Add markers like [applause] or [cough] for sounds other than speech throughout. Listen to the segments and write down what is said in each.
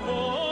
Los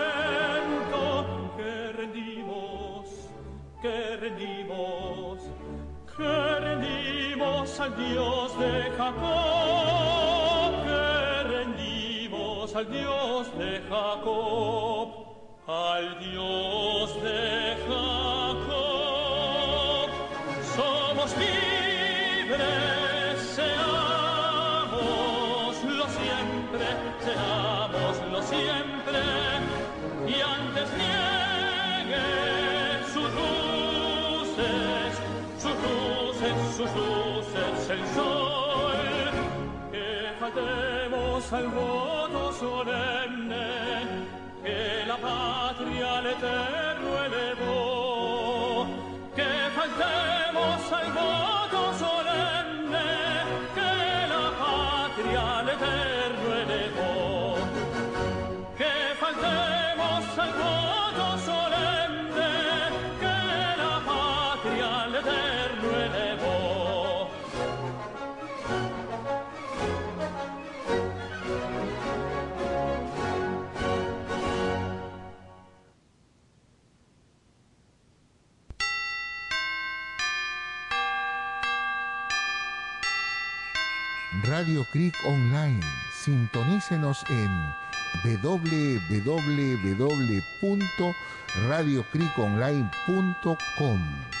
que rendimos, que rendimos al Dios de Jacob, que rendimos al Dios de Jacob, al Dios de Jacob. Que faltemos al voto solemne, que la patria al eterno elevó, Radio Creek Online. Sintonícenos en www.radiocreekonline.com.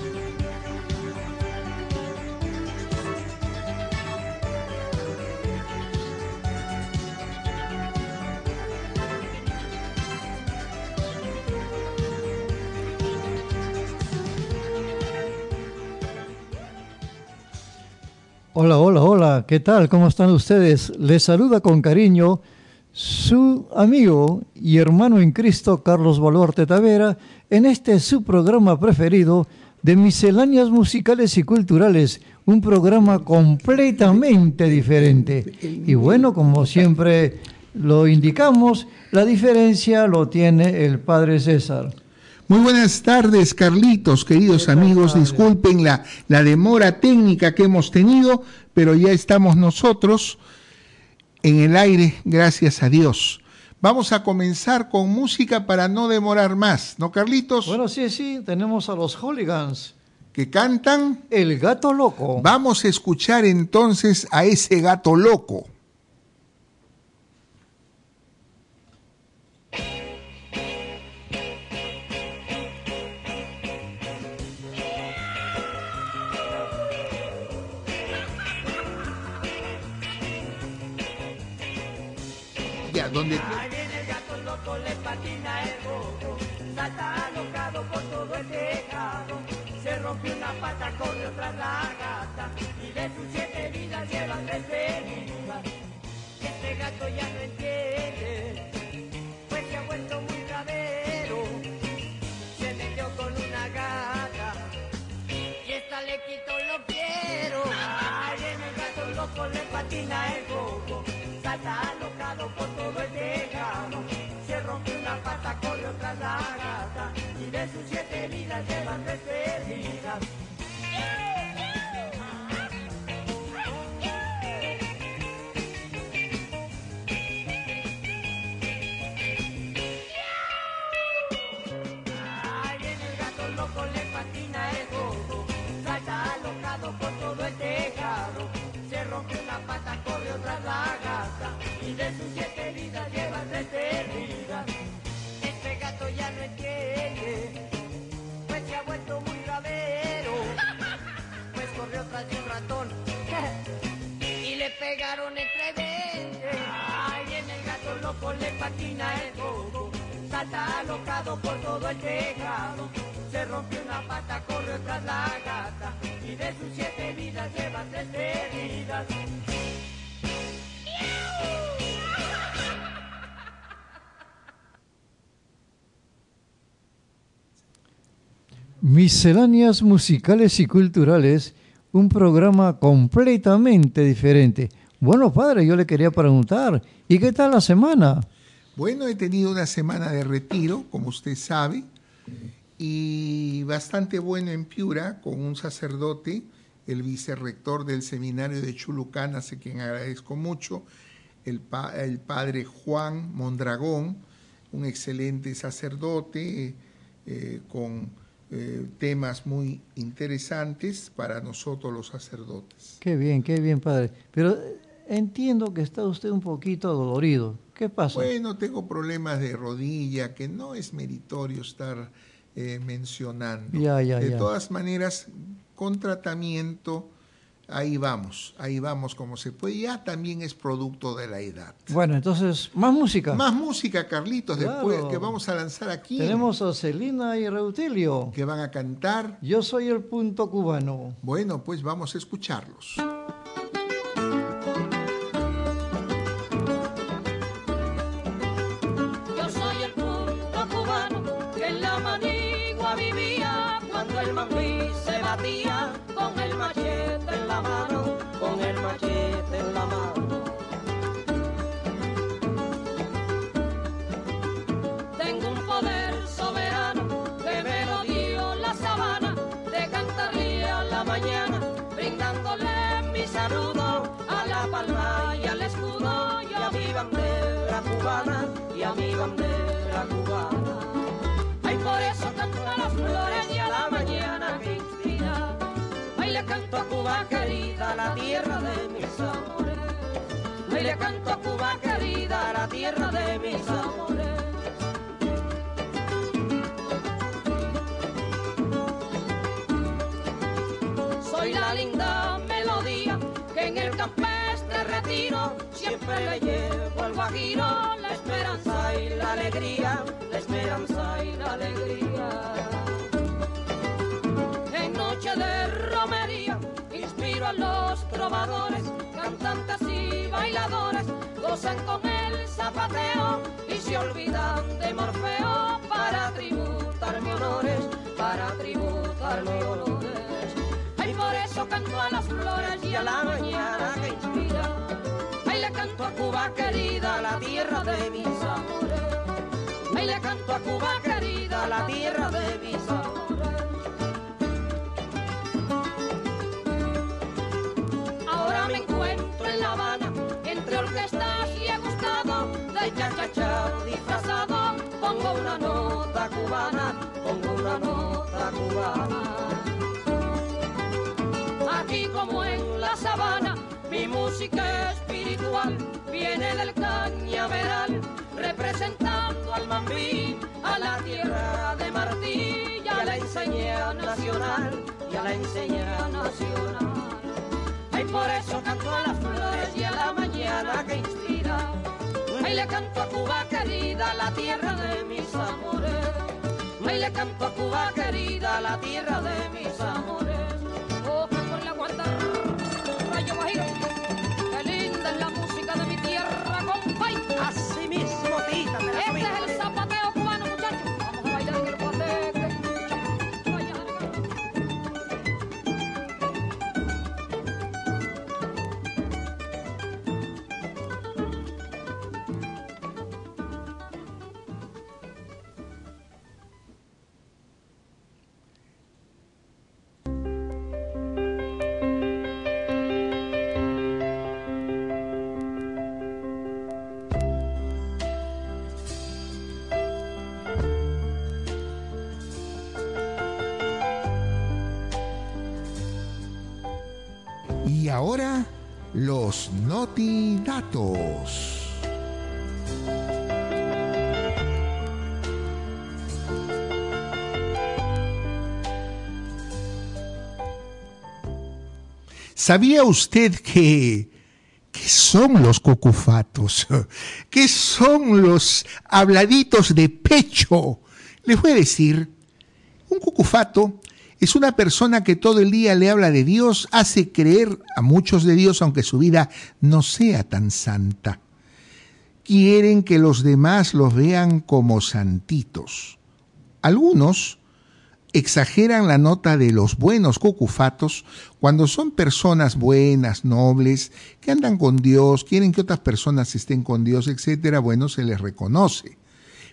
Hola, hola, hola, ¿qué tal? ¿Cómo están ustedes? Les saluda con cariño su amigo y hermano en Cristo, Carlos Baluarte Tavera, en este su programa preferido de misceláneas musicales y culturales, un programa completamente diferente. Y bueno, como siempre lo indicamos, la diferencia lo tiene el Padre César. Muy buenas tardes, Carlitos, queridos amigos. Disculpen la, la demora técnica que hemos tenido, pero ya estamos nosotros en el aire, gracias a Dios. Vamos a comenzar con música para no demorar más, ¿no, Carlitos? Bueno, sí, sí, tenemos a los hooligans. Que cantan El gato loco. Vamos a escuchar entonces a ese gato loco. Donde... Ahí viene el gato loco, le patina el bobo, salta alocado por todo el tejado, se rompió una pata, corre otra la gata, y de sus siete vidas lleva tres heridas. Este gato ya no entiende, pues se ha vuelto muy bravero, se metió con una gata, y esta le quitó lo quiero. Ahí viene el gato loco, le patina el bobo, salta alocado por pata, corre otra la gata, y de sus siete vidas llevan tres patina el coco. Salta alocado por todo el tejado. Se rompió una pata, corre tras la gata. Y de sus siete vidas lleva tres heridas. Misceláneas musicales y culturales, un programa completamente diferente. Bueno, padre, yo le quería preguntar, ¿y qué tal la semana? Bueno, he tenido una semana de retiro, como usted sabe, y bastante bueno en Piura, con un sacerdote, el vicerrector del seminario de Chulucán, a quien agradezco mucho, el, pa- el padre Juan Mondragón, un excelente sacerdote eh, con eh, temas muy interesantes para nosotros los sacerdotes. Qué bien, qué bien, padre. Pero eh, entiendo que está usted un poquito dolorido. ¿Qué pasa? Bueno, tengo problemas de rodilla que no es meritorio estar eh, mencionando. Ya, ya, de ya. todas maneras, con tratamiento, ahí vamos, ahí vamos como se puede. Ya también es producto de la edad. Bueno, entonces, más música. Más música, Carlitos, Claro. después que vamos a lanzar aquí, Tenemos a Celina y Reutilio. que van a cantar. Yo soy el punto cubano. Bueno, pues vamos a escucharlos. Saludo a la palma y al escudo y a mi bandera cubana y a mi bandera cubana. Ay, por eso canto a las flores y a la mañana que inspira. Ay, le canto a Cuba querida, la tierra de mis amores. Ay, le canto a Cuba querida, la tierra de mis amores. Soy la linda siempre le llevo al guajiro la esperanza y la alegría, la esperanza y la alegría. En noche de romería inspiro a los trovadores, cantantes y bailadores, gozan con el zapateo y se olvidan de Morfeo para tributarme honores, para tributarme honores. Ay, por eso canto a las flores y a la mañana Cuba querida, la tierra de mis amores. Ay, le canto a Cuba querida, la tierra de mis amores. Ahora me encuentro en La Habana, entre orquestas y he gustado del cha-cha-cha disfrazado. Pongo una nota cubana, pongo una nota cubana. Aquí como en la sabana, mi música espiritual viene del cañaveral, representando al mambí, a la tierra de Martí y a la enseña nacional, y a la enseña nacional. Ay, por eso canto a las flores y a la mañana que inspira. Ay, le canto a Cuba querida, la tierra de mis amores. Ay, le canto a Cuba querida, la tierra de mis amores. ¿Sabía usted que ¿Qué son los cucufatos? [laughs] ¿Qué son los habladitos de pecho? Les voy a decir, un cucufato es una persona que todo el día le habla de Dios, hace creer a muchos de Dios, aunque su vida no sea tan santa. Quieren que los demás los vean como santitos. Algunos exageran la nota de los buenos cucufatos cuando son personas buenas, nobles, que andan con Dios, quieren que otras personas estén con Dios, etcétera, bueno, se les reconoce.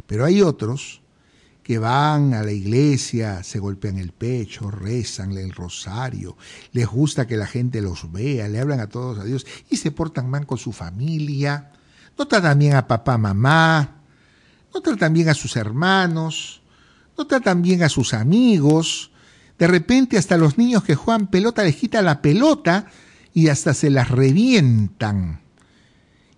Pero hay otros que van a la iglesia, se golpean el pecho, rezan el rosario, les gusta que la gente los vea, le hablan a todos a Dios y se portan mal con su familia, no tratan bien a papá, mamá, no tratan bien a sus hermanos, no tratan bien a sus amigos, de repente hasta los niños que juegan pelota les quitan la pelota y hasta se las revientan.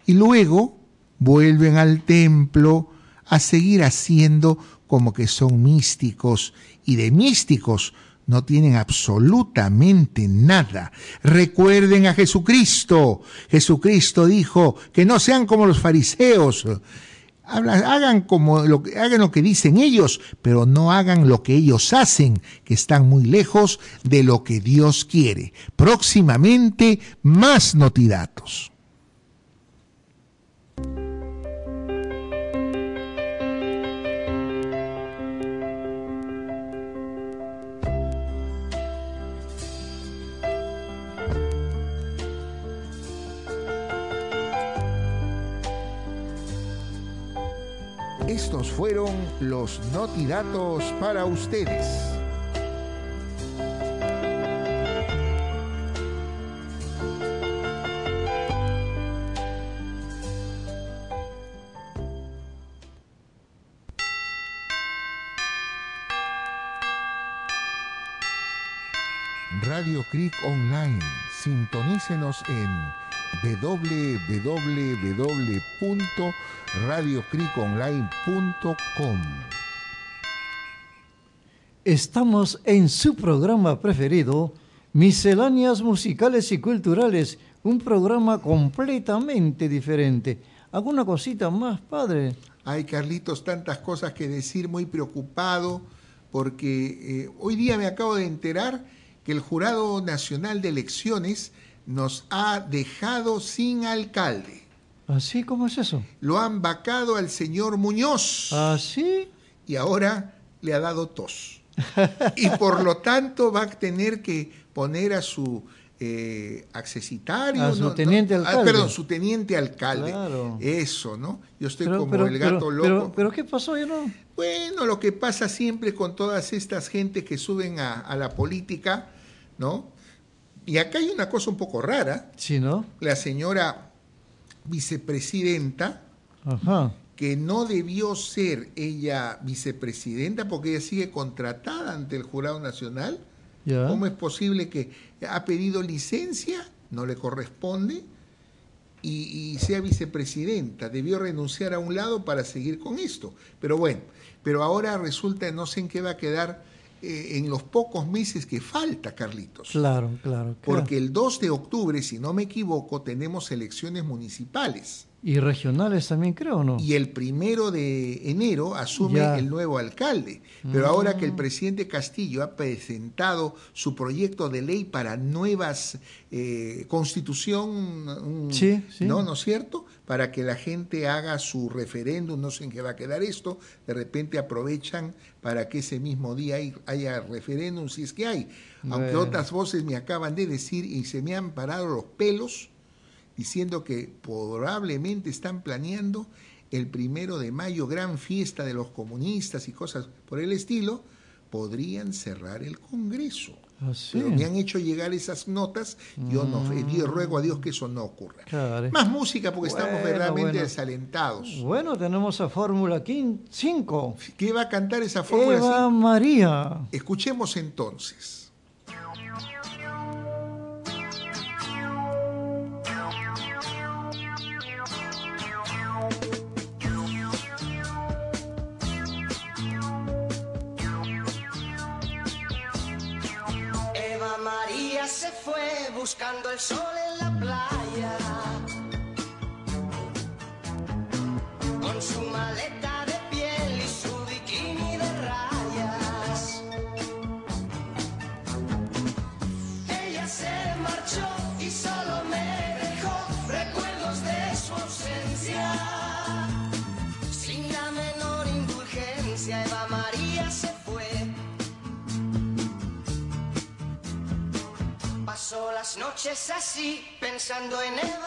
Y luego vuelven al templo a seguir haciendo como que son místicos y de místicos no tienen absolutamente nada. Recuerden a Jesucristo. Jesucristo dijo que no sean como los fariseos hagan como lo hagan lo que dicen ellos, pero no hagan lo que ellos hacen, que están muy lejos de lo que Dios quiere. Próximamente más notidatos. Estos fueron los notidatos para ustedes. Radio Creek Online. Sintonícenos en www.radiocriconline.com. Estamos en su programa preferido, Misceláneas Musicales y Culturales, un programa completamente diferente. ¿Alguna cosita más, padre? Ay, Carlitos, tantas cosas que decir, muy preocupado, porque eh, hoy día me acabo de enterar que el Jurado Nacional de Elecciones nos ha dejado sin alcalde. ¿Así? ¿Cómo es eso? Lo han vacado al señor Muñoz. ¿Así? Y ahora le ha dado tos. y por lo tanto va a tener que poner a su eh, accesitario. A su teniente ah, alcalde. perdón, su teniente alcalde. Claro. Eso, ¿no? Yo estoy Pero, como pero- el gato pero- loco. Pero, pero ¿qué pasó? Yo no. Bueno, lo que pasa siempre con todas estas gentes que suben a, a la política, ¿no? Y acá hay una cosa un poco rara. Sí, ¿no? La señora vicepresidenta, Ajá. que no debió ser ella vicepresidenta porque ella sigue contratada ante el Jurado Nacional. ¿Cómo es posible que ha pedido licencia? No le corresponde. Y, y sea vicepresidenta. Debió renunciar a un lado para seguir con esto. Pero bueno, pero ahora resulta, no sé en qué va a quedar eh, en los pocos meses que falta, Carlitos. Claro, claro. claro. Porque el 2 de octubre, si no me equivoco, tenemos elecciones municipales. Y regionales también creo, ¿no? Y el primero de enero asume Ya. el nuevo alcalde. Pero ahora que el presidente Castillo ha presentado su proyecto de ley para nuevas eh, constitución, Sí, sí. ¿no? ¿no es cierto? Para que la gente haga su referéndum, no sé en qué va a quedar esto, de repente aprovechan para que ese mismo día hay- haya referéndum, si es que hay. Aunque Bueno. otras voces me acaban de decir y se me han parado los pelos diciendo que probablemente están planeando el primero de mayo, gran fiesta de los comunistas y cosas por el estilo, podrían cerrar el Congreso. Pero me han hecho llegar esas notas, yo no, eh, Dios, ruego a Dios que eso no ocurra. Claro. Más música porque estamos verdaderamente bueno. desalentados. Bueno, tenemos a Fórmula 5. ¿Qué va a cantar esa fórmula? Eva? María. Escuchemos entonces. Eva pensando en Eva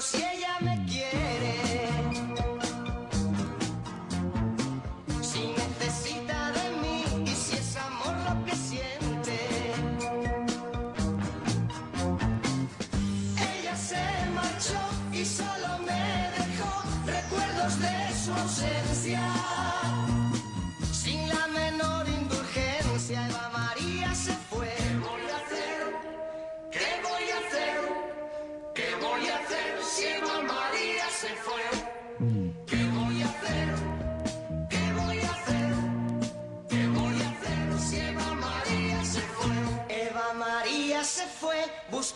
200.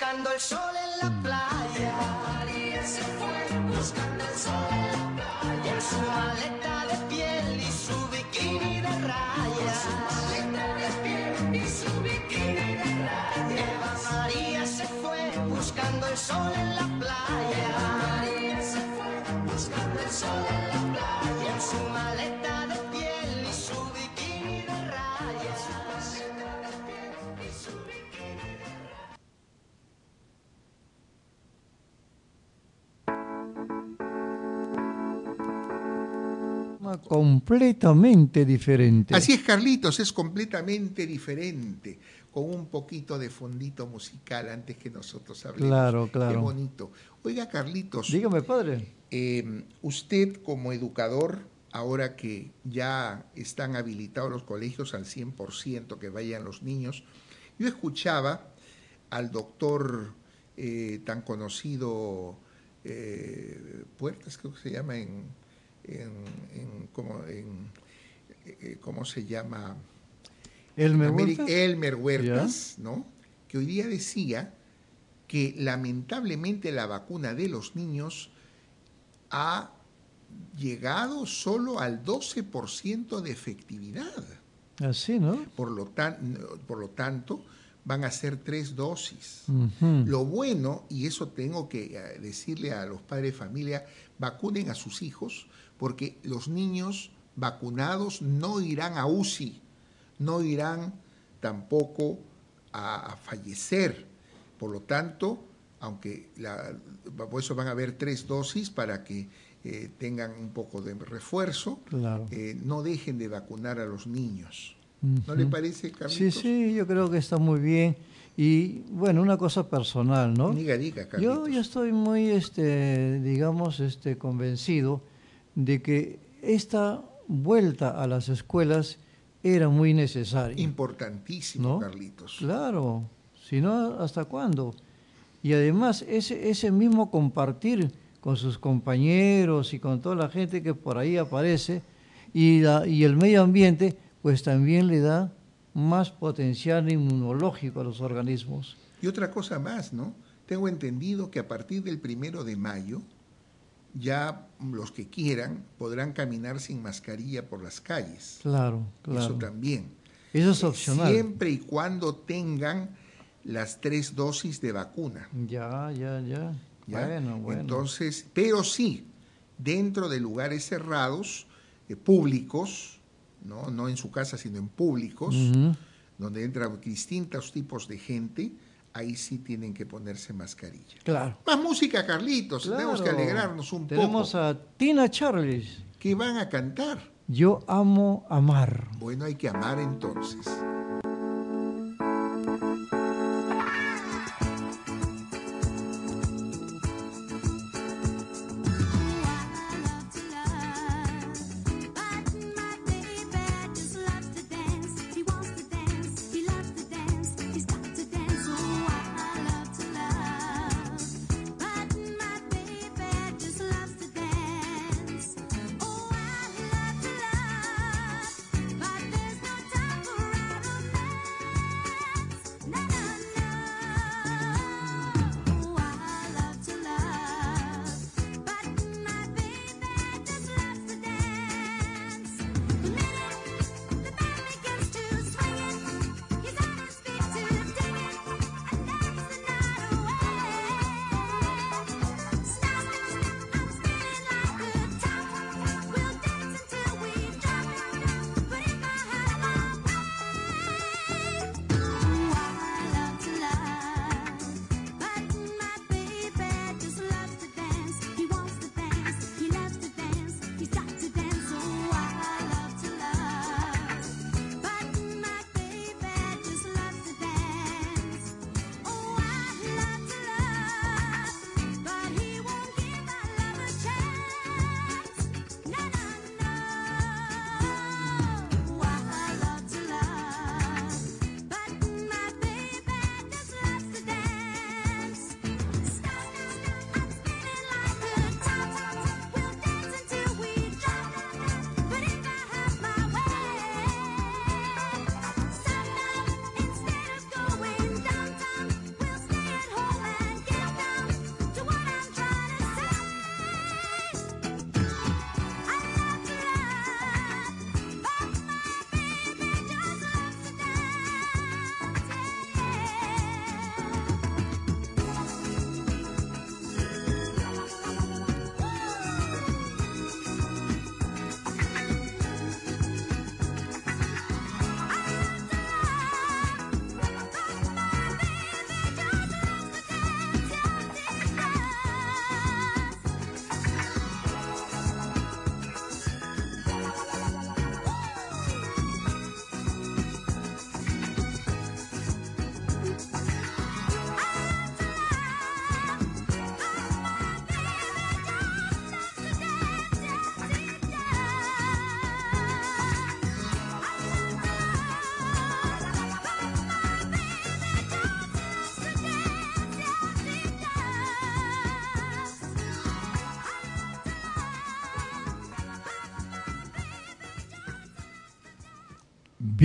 Buscando el sol en la playa. María se fue buscando el sol completamente diferente. Así es, Carlitos, es completamente diferente, con un poquito de fondito musical antes que nosotros hablemos. Claro, claro. Qué bonito. Oiga, Carlitos, Dígame, padre. eh, usted como educador, ahora que ya están habilitados los colegios al 100% que vayan los niños, yo escuchaba al doctor eh, tan conocido eh, Puertas, creo que se llama en, en, en- como en, eh, ¿cómo se llama? Elmer Huertas. Elmer Huertas, ¿no? Que hoy día decía que lamentablemente la vacuna de los niños ha llegado solo al 12% de efectividad. Así, ¿no? Por lo, tan- por lo tanto, van a ser tres dosis. Lo bueno, y eso tengo que eh, decirle a los padres de familia, vacunen a sus hijos, porque los niños vacunados no irán a UCI, no irán tampoco a, a fallecer. Por lo tanto, aunque la, por eso van a haber tres dosis para que eh, tengan un poco de refuerzo, Claro. eh, no dejen de vacunar a los niños. ¿No le parece, Sí, Carlitos? sí, yo creo que está muy bien. Y bueno, una cosa personal, ¿no? Diga, diga, Yo, Carlitos. yo estoy muy, este, digamos, este, convencido de que esta vuelta a las escuelas era muy necesaria. Importantísimo, ¿No? Carlitos. Claro, si no, ¿hasta cuándo? Y además, ese, ese mismo compartir con sus compañeros y con toda la gente que por ahí aparece, y, la- y el medio ambiente, pues también le da más potencial inmunológico a los organismos. Y otra cosa más, ¿no? Tengo entendido que a partir del primero de mayo, ya los que quieran podrán caminar sin mascarilla por las calles. Claro, claro. Eso también. Eso es Eh, opcional. Siempre y cuando tengan las tres dosis de vacuna. Ya, ya, ya. ¿ya? Bueno, bueno. Entonces, pero sí, dentro de lugares cerrados, eh, públicos, ¿no? no en su casa, sino en públicos, donde entran distintos tipos de gente, ahí sí tienen que ponerse mascarilla. Claro. Más música, Carlitos, tenemos que alegrarnos un Tenemos poco. a Tina Charles. ¿Qué van a cantar? Yo amo amar. Bueno, hay que amar entonces.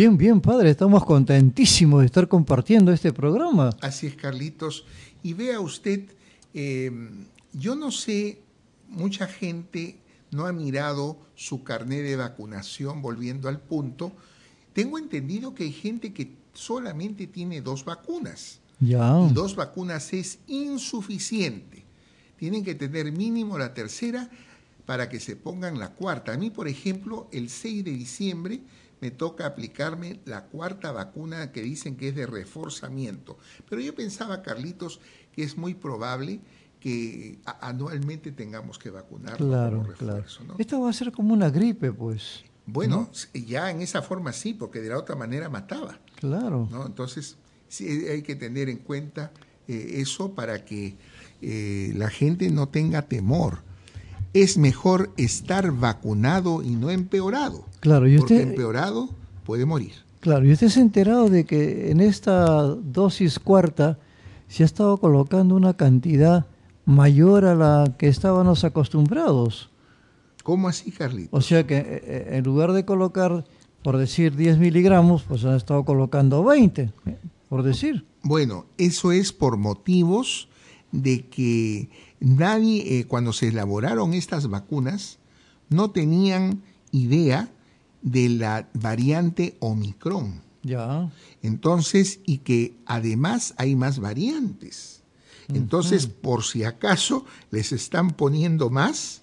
Bien, bien, padre, estamos contentísimos de estar compartiendo este programa. Así es, Carlitos. Y vea usted, eh, yo no sé, mucha gente no ha mirado su carnet de vacunación, volviendo al punto. Tengo entendido que hay gente que solamente tiene dos vacunas. Ya. Y dos vacunas es insuficiente. Tienen que tener mínimo la tercera para que se pongan la cuarta. A mí, por ejemplo, el 6 de diciembre me toca aplicarme la cuarta vacuna que dicen que es de reforzamiento. Pero yo pensaba, Carlitos, que es muy probable que anualmente tengamos que vacunar Claro, como claro. refuerzo. ¿no? Esto va a ser como una gripe, pues. Bueno, ya en esa forma sí, porque de la otra manera mataba. Claro. ¿no? Entonces, sí hay que tener en cuenta eh, eso para que eh, la gente no tenga temor. Es mejor estar vacunado y no empeorado, Claro, y porque usted, empeorado puede morir. claro, y usted se ha enterado de que en esta dosis cuarta se ha estado colocando una cantidad mayor a la que estábamos acostumbrados. ¿Cómo así, Carlitos? O sea que eh, en lugar de colocar, por decir, 10 miligramos, pues han estado colocando 20, eh, por decir. Bueno, eso es por motivos de que nadie, eh, cuando se elaboraron estas vacunas, no tenían idea de la variante Omicron. Ya. Entonces, y que además hay más variantes. Entonces, por si acaso, les están poniendo más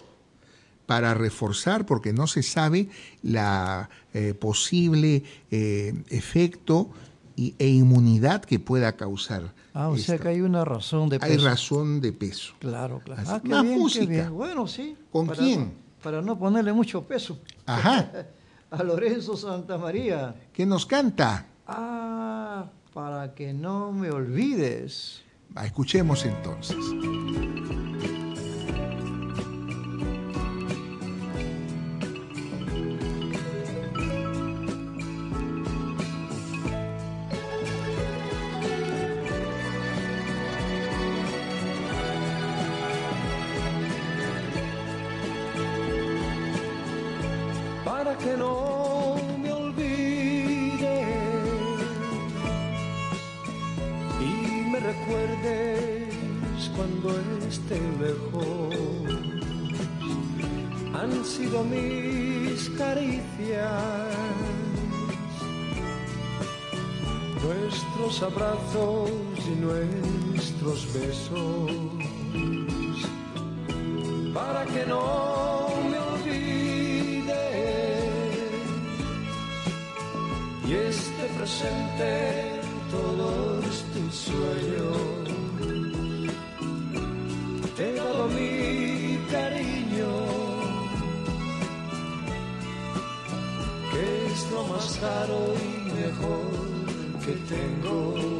para reforzar, porque no se sabe la eh, posible eh, efecto y- e inmunidad que pueda causar. Ah, o sea que hay una razón de Hay peso. razón de peso. Claro, claro. Ah, qué Más bien, qué música. bien. Bueno, sí. ¿Con para quién? para no ponerle mucho peso. Ajá. [laughs] A Lorenzo Santamaría. ¿Qué nos canta? Ah, para que no me olvides. Ah, Escuchemos entonces. Para que no me olvides y me recuerdes cuando esté lejos. Han sido mis caricias, nuestros abrazos y nuestros besos para que no en todos tus sueños. Te he dado mi cariño, que es lo más caro y mejor que tengo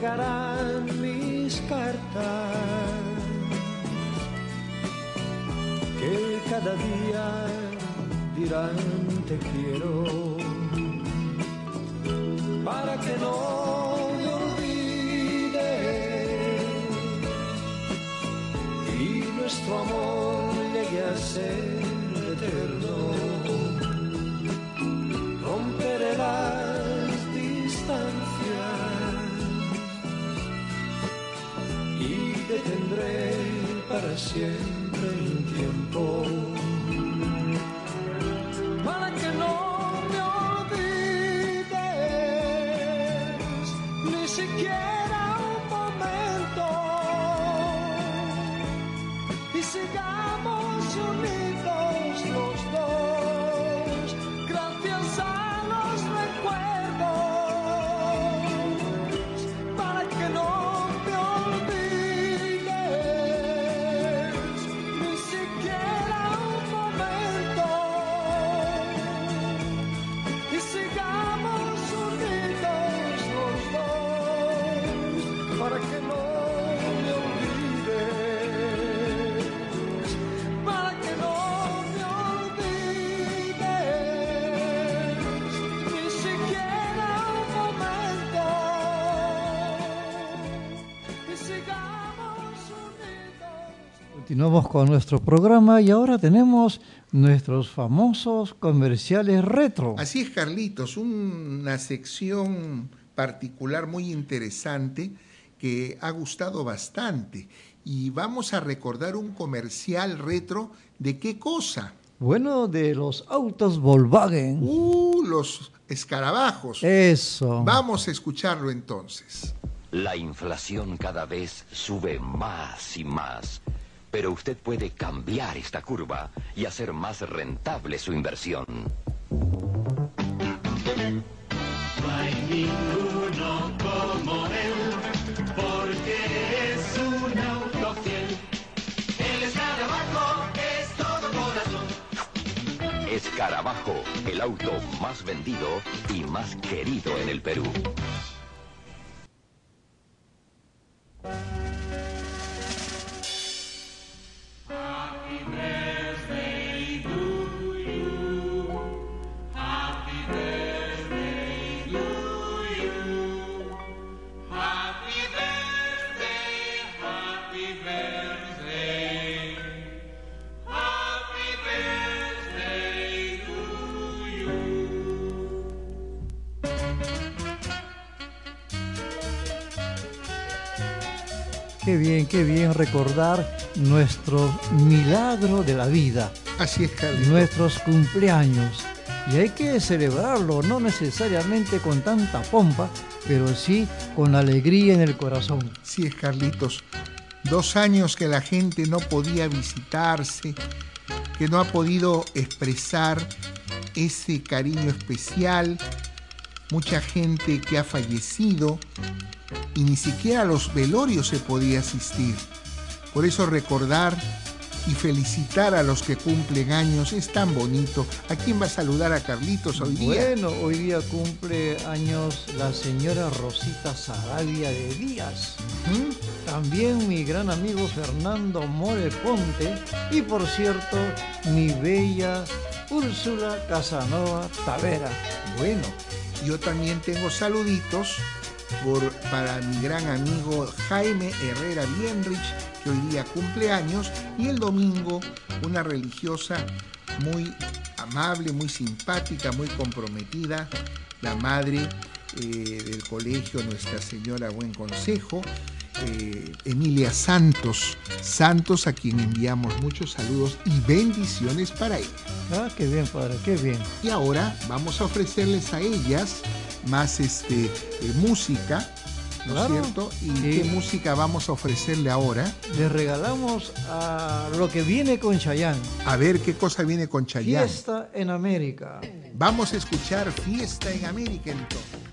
que siempre Continuamos con nuestro programa y ahora tenemos nuestros famosos comerciales retro. Así es, Carlitos, una sección particular muy interesante que ha gustado bastante. Y vamos a recordar un comercial retro de qué cosa. Bueno, de los autos Volkswagen. Uh, los escarabajos. Eso. Vamos a escucharlo entonces. La inflación cada vez sube más y más, pero usted puede cambiar esta curva y hacer más rentable su inversión. No hay ninguno como él, porque es un auto fiel. El escarabajo es todo corazón. Escarabajo, el auto más vendido y más querido en el Perú. Qué bien, qué bien recordar nuestro milagro de la vida, Así es, Carlitos. nuestros cumpleaños. Y hay que celebrarlo, no necesariamente con tanta pompa, pero sí con alegría en el corazón. Sí es, Carlitos. Dos años que la gente no podía visitarse, que no ha podido expresar ese cariño especial. Mucha gente que ha fallecido y ni siquiera a los velorios se podía asistir. Por eso recordar y felicitar a los que cumplen años es tan bonito. ¿A quién va a saludar a Carlitos hoy día? Bueno, hoy día cumple años la señora Rosita Sarabia de Díaz. También mi gran amigo Fernando More Ponte y por cierto mi bella Úrsula Casanova Tavera. Bueno, Yo también tengo saluditos por- para mi gran amigo Jaime Herrera Bienrich, que hoy día cumple años, y el domingo una religiosa muy amable, muy simpática, muy comprometida, la madre eh, del colegio Nuestra Señora Buen Consejo, eh, Emilia Santos, Santos a quien enviamos muchos saludos y bendiciones para ella. ah, qué bien padre, qué bien. Y ahora vamos a ofrecerles a ellas más este, eh, música, ¿no Claro. es cierto? ¿Y Sí. qué música vamos a ofrecerle ahora? Le regalamos a lo que viene con Chayanne. A ver qué cosa viene con Chayanne. Fiesta en América. Vamos a escuchar Fiesta en América entonces.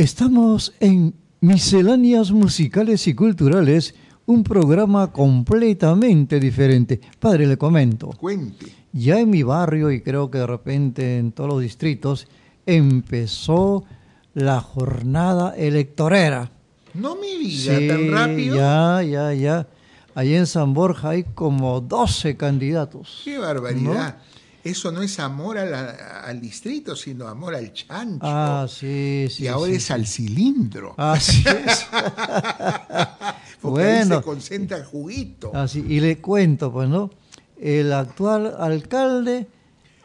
Estamos en Misceláneas Musicales y Culturales, un programa completamente diferente. Padre, le comento. Cuente. Ya en mi barrio y creo que de repente en todos los distritos empezó la jornada electorera. No me diga Sí, tan rápido. Ya, ya, ya. Allí en San Borja hay como 12 candidatos. Qué barbaridad. Eso no es amor a la- al distrito, sino amor al chancho. Ah, sí, sí. y ahora sí, es al cilindro. Así es. [laughs] porque ahí bueno. se concentra el juguito. Así, y le cuento, pues, ¿no? El actual alcalde,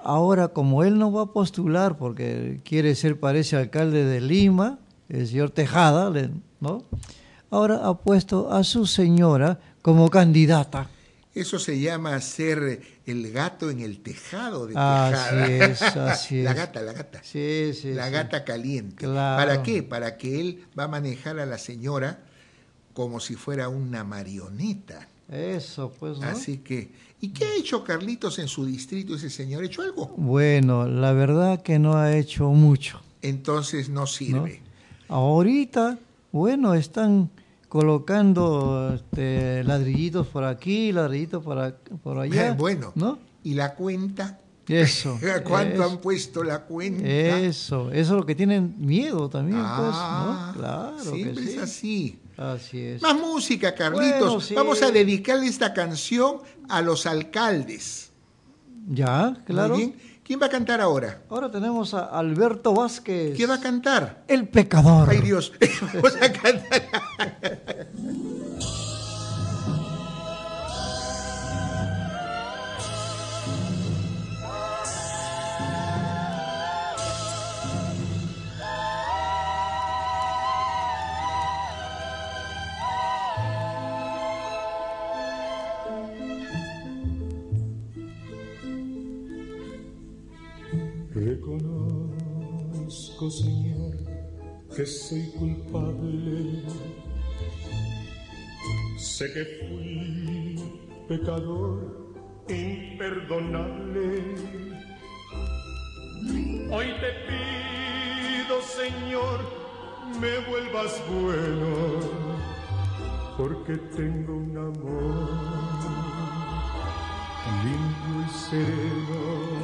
ahora como él no va a postular porque quiere ser, parece, alcalde de Lima, el señor Tejada, ¿no? Ahora ha puesto a su señora como candidata. Eso se llama ser el gato en el tejado de Así Tejada. es, así [laughs] La es. gata, la gata. Sí, sí. la sí. gata caliente. Claro. ¿Para qué? Para que él va a manejar a la señora como si fuera una marioneta. Eso, pues, ¿no? Así que, ¿y qué ha hecho Carlitos en su distrito ese señor? ¿Ha hecho algo? Bueno, la verdad que no ha hecho mucho. Entonces no sirve. Ahorita, bueno, están colocando este, ladrillitos por aquí, ladrillitos por, por allá. bueno, ¿no? ¿y la cuenta? Eso. [laughs] ¿A ¿Cuánto eso, han puesto la cuenta? Eso, eso es lo que tienen miedo también, Ah, pues, ¿no? Claro que siempre sí. es así. Así es. Más música, Carlitos. Bueno, sí. Vamos a dedicarle esta canción a los alcaldes. Ya, claro. Muy bien. ¿Quién va a cantar ahora? Ahora tenemos a Alberto Vázquez. ¿Quién va a cantar? El pecador. Ay Dios, [laughs] vamos a cantar. Que soy culpable. Sé que fui pecador imperdonable. Hoy te pido, Señor, me vuelvas bueno, porque tengo un amor limpio y sereno.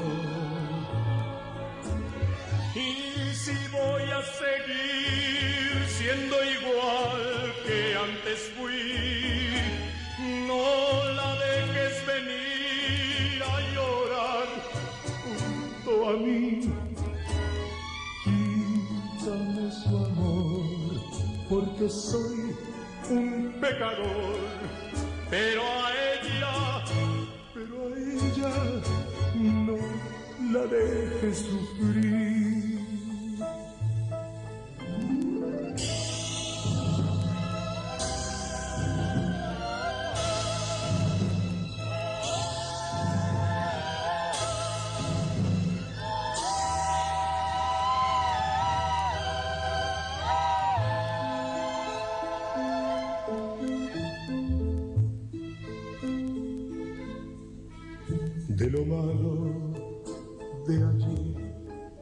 Seguir siendo igual que antes fui, no la dejes venir a llorar junto a mí. Quítame su amor, porque soy un pecador, pero a ella, pero a ella no la dejes sufrir.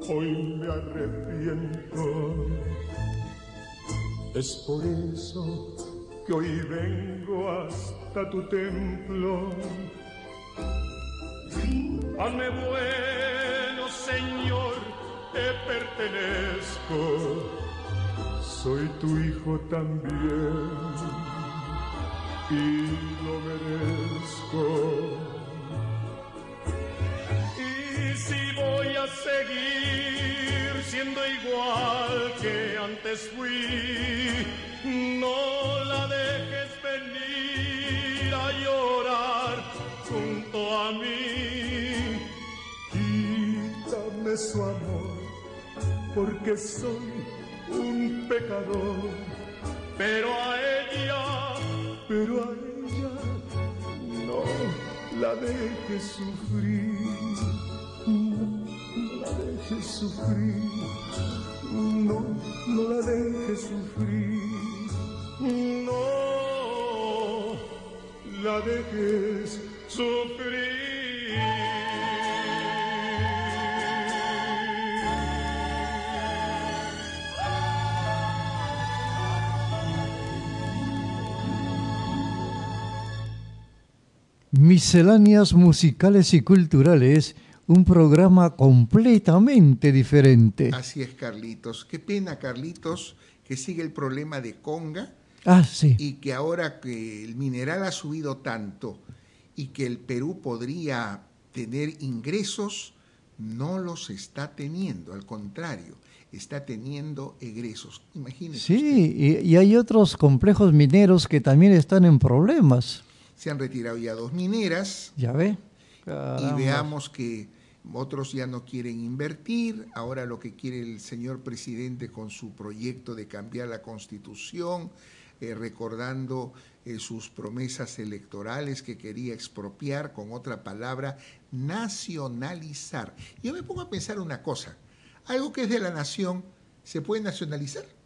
Hoy me arrepiento. Es por eso que hoy vengo hasta tu templo. Hazme bueno, Señor, te pertenezco. Soy tu hijo también y lo merezco. Seguir siendo igual que antes fui, no la dejes venir a llorar junto a mí. Quítame su amor, porque soy un pecador, pero a ella, pero a ella no la dejes sufrir, dejes sufrir, no, no la dejes sufrir, no la dejes sufrir. Misceláneas musicales y culturales un programa completamente diferente. Así es, Carlitos. Qué pena, Carlitos, que sigue el problema de Conga Ah, sí. y que ahora que el mineral ha subido tanto y que el Perú podría tener ingresos, no los está teniendo, al contrario, está teniendo egresos. Imagínense. Sí, y, y hay otros complejos mineros que también están en problemas. Se han retirado ya dos mineras ¿Ya ve? y veamos que otros ya no quieren invertir. Ahora lo que quiere el señor presidente con su proyecto de cambiar la constitución, eh, recordando eh, sus promesas electorales que quería expropiar, con otra palabra, nacionalizar. Yo me pongo a pensar una cosa, algo que es de la nación, ¿se puede nacionalizar?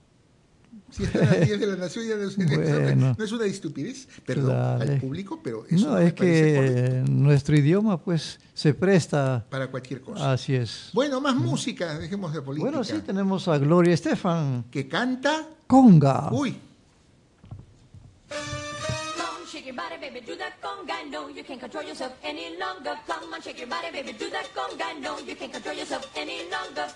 Si es de la, si es de la nación, ya no es, Bueno. no es una estupidez, perdón, Claro. al público, pero eso No, me es que nuestro idioma pues se presta, para cualquier cosa. así es. Bueno, más música, dejemos de política. Bueno, sí, tenemos a Gloria Estefan, Que canta, Conga. uy, Come on, shake your body, baby, do that conga. No, you can't control yourself any longer. Come on, shake your body, baby, do that conga. No, you can't control yourself any longer.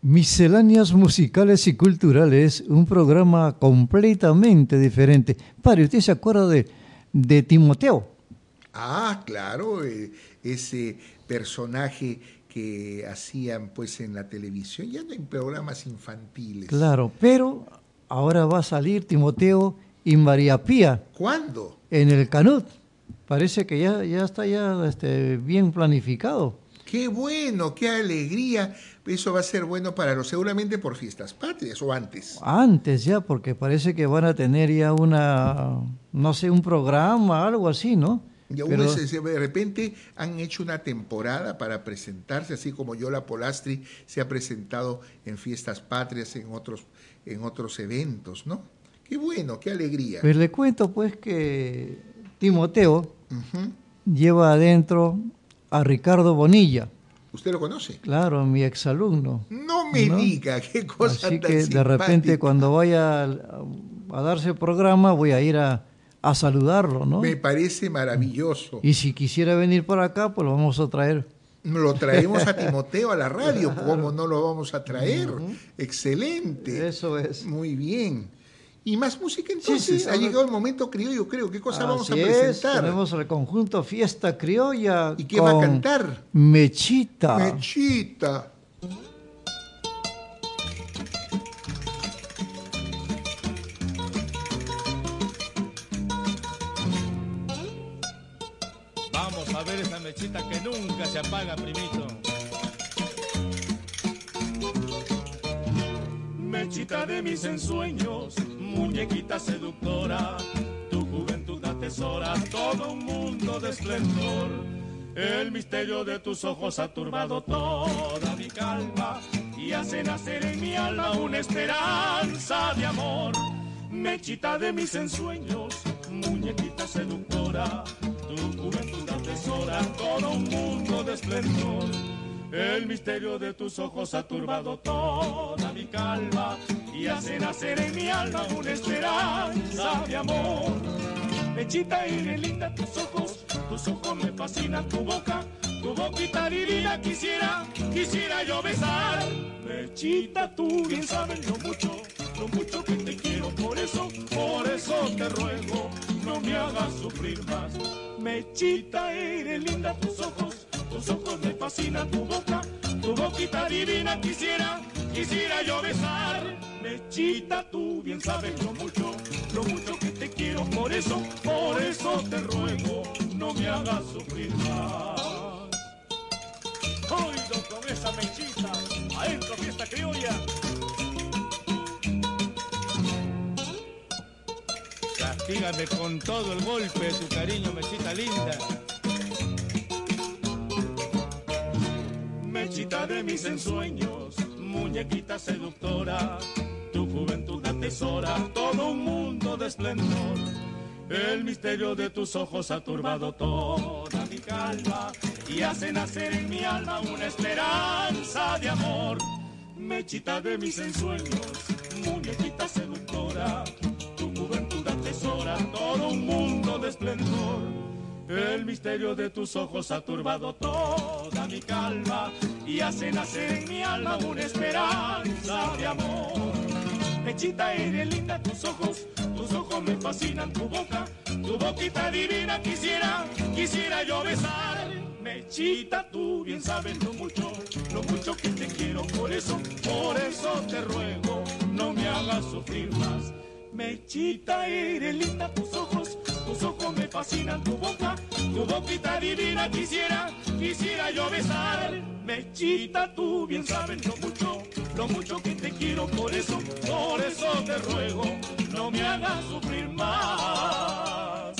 Misceláneas musicales y culturales, un programa completamente diferente. Padre, ¿usted se acuerda de, de Timoteo? Ah, claro, eh, ese personaje que hacían pues en la televisión, ya no en programas infantiles. Claro, pero ahora va a salir Timoteo y María Pía ¿Cuándo? en el Canut. Parece que ya, ya está ya este, bien planificado. Qué bueno, qué alegría. Eso va a ser bueno para los, seguramente por fiestas patrias o antes. Antes ya, porque parece que van a tener ya una, no sé, un programa, algo así, ¿no? Ya Pero- de repente han hecho una temporada para presentarse, así como Yola Polastri se ha presentado en fiestas patrias, en otros, en otros eventos, ¿no? Qué bueno, qué alegría. Pues le cuento pues que Timoteo lleva adentro a Ricardo Bonilla, ¿Usted lo conoce? claro, mi exalumno. No me ¿No? diga, qué cosa Así tan que de repente cuando vaya a, a darse el programa voy a ir a, a saludarlo, ¿no? Me parece maravilloso. Y si quisiera venir por acá, pues lo vamos a traer. Lo traemos a [laughs] Timoteo a la radio, ¿cómo no lo vamos a traer? Excelente. Eso es. Muy bien. ¿Y más música entonces? sí, ha ahora- llegado el momento criollo, creo. ¿Qué cosa vamos a Así es, presentar? tenemos el conjunto Fiesta Criolla. ¿Y qué va a con cantar? Mechita. Mechita. Vamos a ver esa mechita que nunca se apaga, primito. Mechita de mis ensueños, muñequita seductora, tu juventud atesora todo un mundo de esplendor. El misterio de tus ojos ha turbado toda mi calma y hace nacer en mi alma una esperanza de amor. Mechita de mis ensueños, muñequita seductora, tu juventud atesora todo un mundo de esplendor. El misterio de tus ojos ha turbado toda mi y hace nacer en mi alma una esperanza de amor. Mechita eres linda tus ojos, tus ojos me fascinan tu boca, tu boquita divina quisiera, quisiera yo besar. Mechita, tú bien sabes lo mucho, lo mucho que te quiero, por eso, por eso te ruego, no me hagas sufrir más. Mechita, eres linda tus ojos, tus ojos me fascinan tu boca, tu boquita divina quisiera, quisiera yo besar. Mechita, tú bien sabes lo mucho, lo mucho que te quiero, por eso, por eso te ruego, no me hagas sufrir más. Oigo con esa mechita, adentro fiesta criolla. Castígame con todo el golpe de tu cariño, mechita linda. Mechita de mis ensueños, muñequita seductora, tu juventud atesora todo un mundo de esplendor. El misterio de tus ojos ha turbado toda mi calma y hace nacer en mi alma una esperanza de amor. Mechita de mis ensueños, muñequita seductora, tu juventud atesora todo un mundo de esplendor. El misterio de tus ojos ha turbado toda mi calma y hace nacer en mi alma una esperanza de amor. Mechita, eres linda tus ojos, tus ojos me fascinan tu boca, tu boquita divina quisiera, quisiera yo besar. Mechita, tú bien sabes lo mucho, lo mucho que te quiero, por eso, por eso te ruego, no me hagas sufrir más. Mechita, eres linda tus ojos, tus ojos me fascinan tu boca, tu boquita divina quisiera, quisiera yo besar. Mechita, tú bien sabes lo mucho, lo mucho que te quiero, por eso, por eso te ruego, no me hagas sufrir más.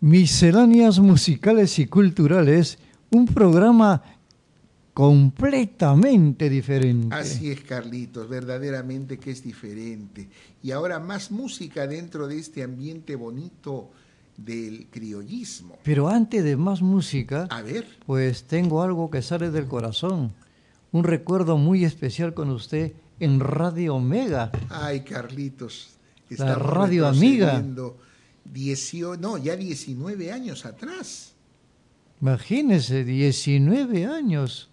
Misceláneas musicales y culturales, un programa completamente diferente. Así es, Carlitos, verdaderamente que es diferente. Y ahora más música dentro de este ambiente bonito del criollismo. Pero antes de más música, A ver, pues tengo algo que sale del corazón. Un recuerdo muy especial con usted en Radio Omega. ay, Carlitos. La radio amiga. retrocediendo 18 no, ya 19 años atrás. Imagínese, 19 años.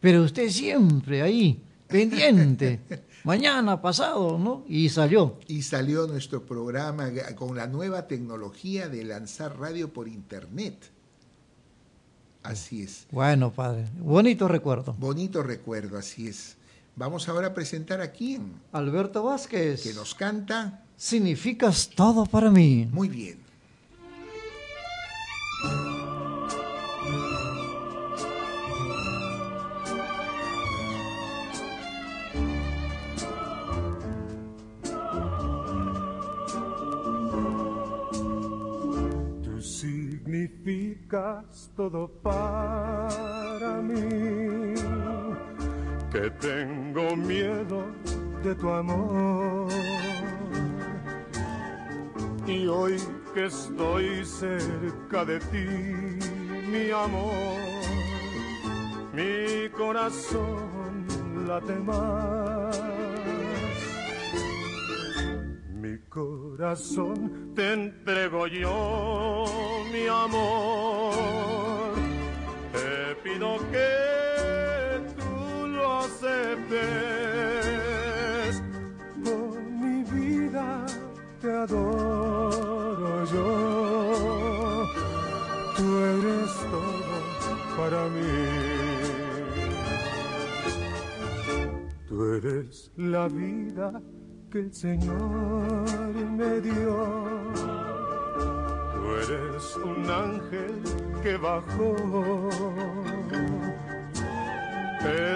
Pero usted siempre ahí, pendiente. [laughs] Mañana, pasado, ¿no? Y salió. Y salió nuestro programa con la nueva tecnología de lanzar radio por internet. Así es. Bueno, padre, bonito recuerdo. Bonito recuerdo, así es. Vamos ahora a presentar a quién, Alberto Vázquez. que nos canta Significas todo para mí. muy bien. Significas todo para mí, que tengo miedo de tu amor. Y hoy que estoy cerca de ti, mi amor, mi corazón late más. Mi corazón te entrego yo, mi amor. Te pido que tú lo aceptes. Por mi vida te adoro yo. Tú eres todo para mí. Tú eres la vida que el Señor me dio. Tú eres un ángel que bajó.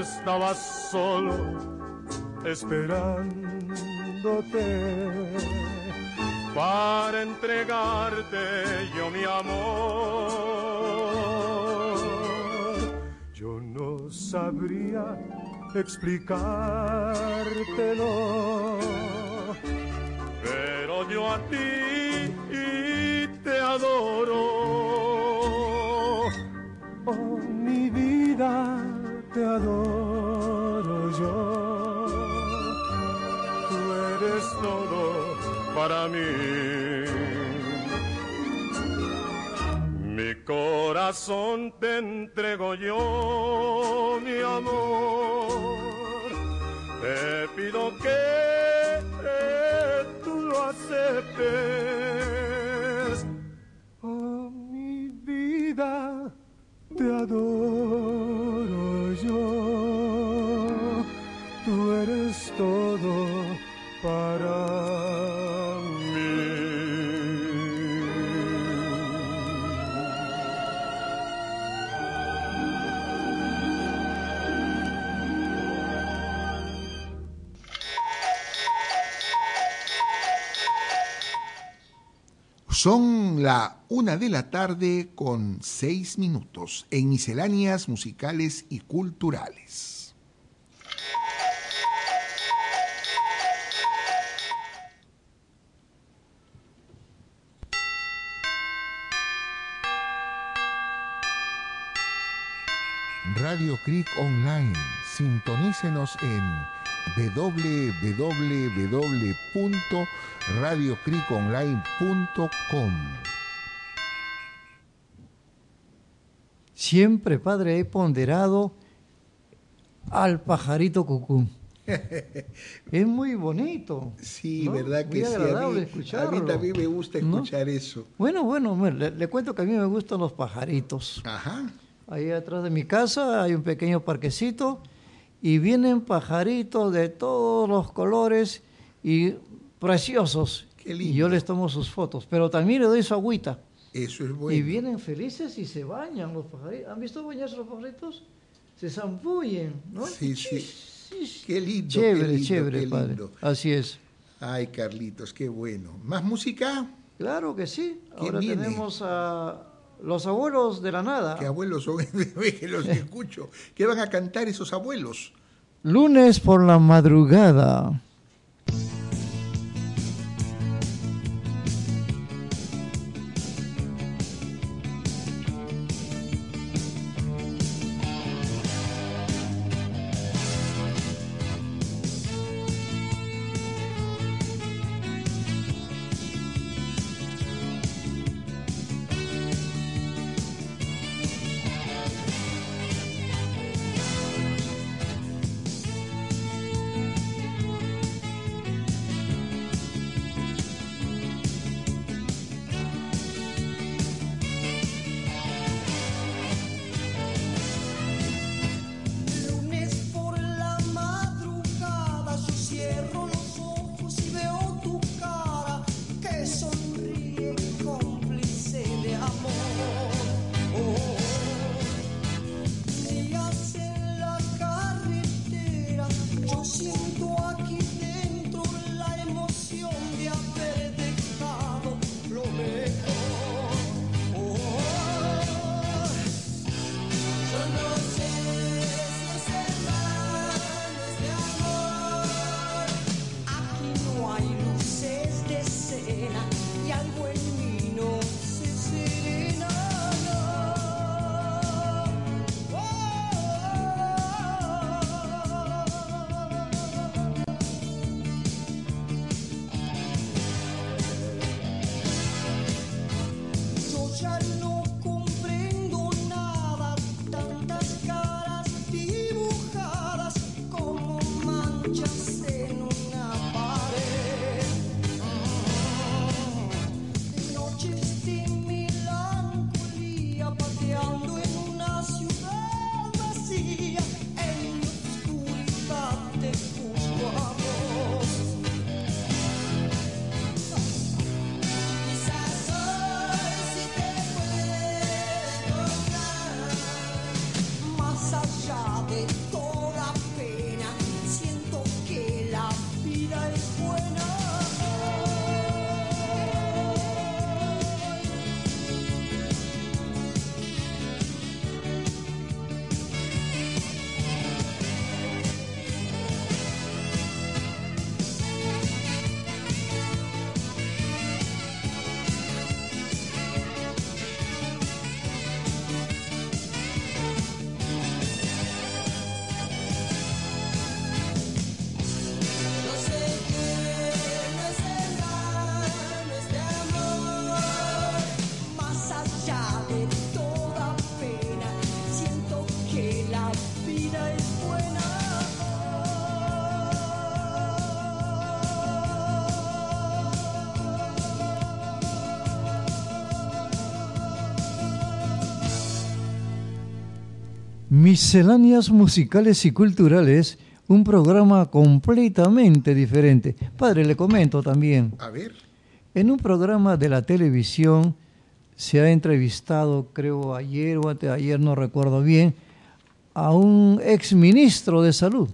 Estaba solo esperándote para entregarte yo mi amor. Yo no sabría explicártelo, pero yo a ti te adoro. Oh, mi vida, te adoro yo. Tú eres todo para mí. Mi corazón te entrego yo, mi amor. Te pido que tú lo aceptes. Oh, mi vida, te adoro yo. Tú eres todo Son la una de la tarde con seis minutos en misceláneas musicales y culturales. Radio Creek Online. Sintonícenos en www.radiocreekonline.com. Siempre, padre, he ponderado al pajarito cucú. [laughs] es muy bonito. Sí, ¿no? verdad que Muy sí. A mí, a mí también me gusta ¿no? escuchar eso. Bueno, bueno, bueno, le, le cuento que a mí me gustan los pajaritos. Ajá. Ahí atrás de mi casa hay un pequeño parquecito y vienen pajaritos de todos los colores y preciosos. Qué Y lindo. yo les tomo sus fotos, pero también le doy su agüita. Eso es bueno. Y vienen felices y se bañan los pajaritos. ¿Han visto bañarse los pajaritos? Se zambullen, ¿no? Sí, sí. Qué lindo. qué Chévere, lindo, chévere, qué padre. lindo. Así es. Ay, Carlitos, qué bueno. ¿Más música? Claro que sí. ¿Qué Ahora viene? tenemos a los abuelos de la nada. ¿Qué abuelos son? [laughs] Que los escucho. ¿Qué van a cantar esos abuelos? Lunes por la madrugada. Misceláneas musicales y culturales, un programa completamente diferente. Padre, le comento también. A ver. En un programa de la televisión se ha entrevistado, creo ayer o antes de ayer, no recuerdo bien, a un ex ministro de salud.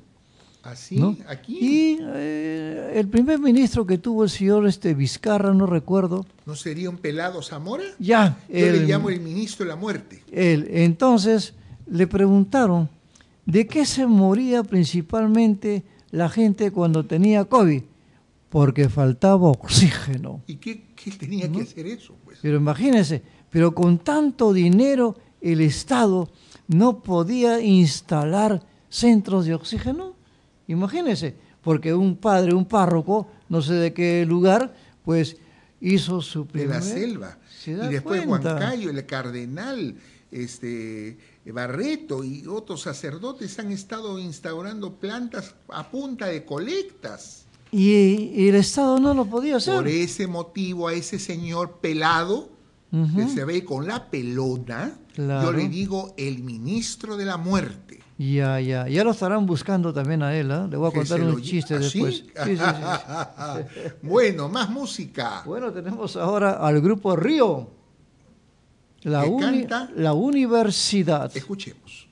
Así, ¿no? aquí. Y eh, el primer ministro que tuvo el señor este Vizcarra, no recuerdo, ¿No sería un pelado Zamora? ya. Yo le llamo el ministro de la muerte. él. Entonces le preguntaron de qué se moría principalmente la gente cuando tenía COVID, porque faltaba oxígeno. ¿Y qué, qué tenía que hacer eso? Pues? Pero imagínense, pero con tanto dinero el Estado no podía instalar centros de oxígeno. Imagínense, porque un padre, un párroco, no sé de qué lugar, pues hizo su de primer... la selva. ¿Se Y después cuenta? Huancayo, el cardenal, este Barreto y otros sacerdotes han estado instaurando plantas a punta de colectas. Y, y el Estado no lo podía hacer. Por ese motivo a ese señor pelado, que se ve con la pelona, yo le digo el ministro de la muerte. Ya, ya, ya lo estarán buscando también a él, ¿ah? Le voy a contar un chiste ¿Ah, después. Sí, sí, sí. [laughs] bueno, más música. Bueno, tenemos ahora al grupo Río. La, ¿Que uni- canta? la universidad. Escuchemos.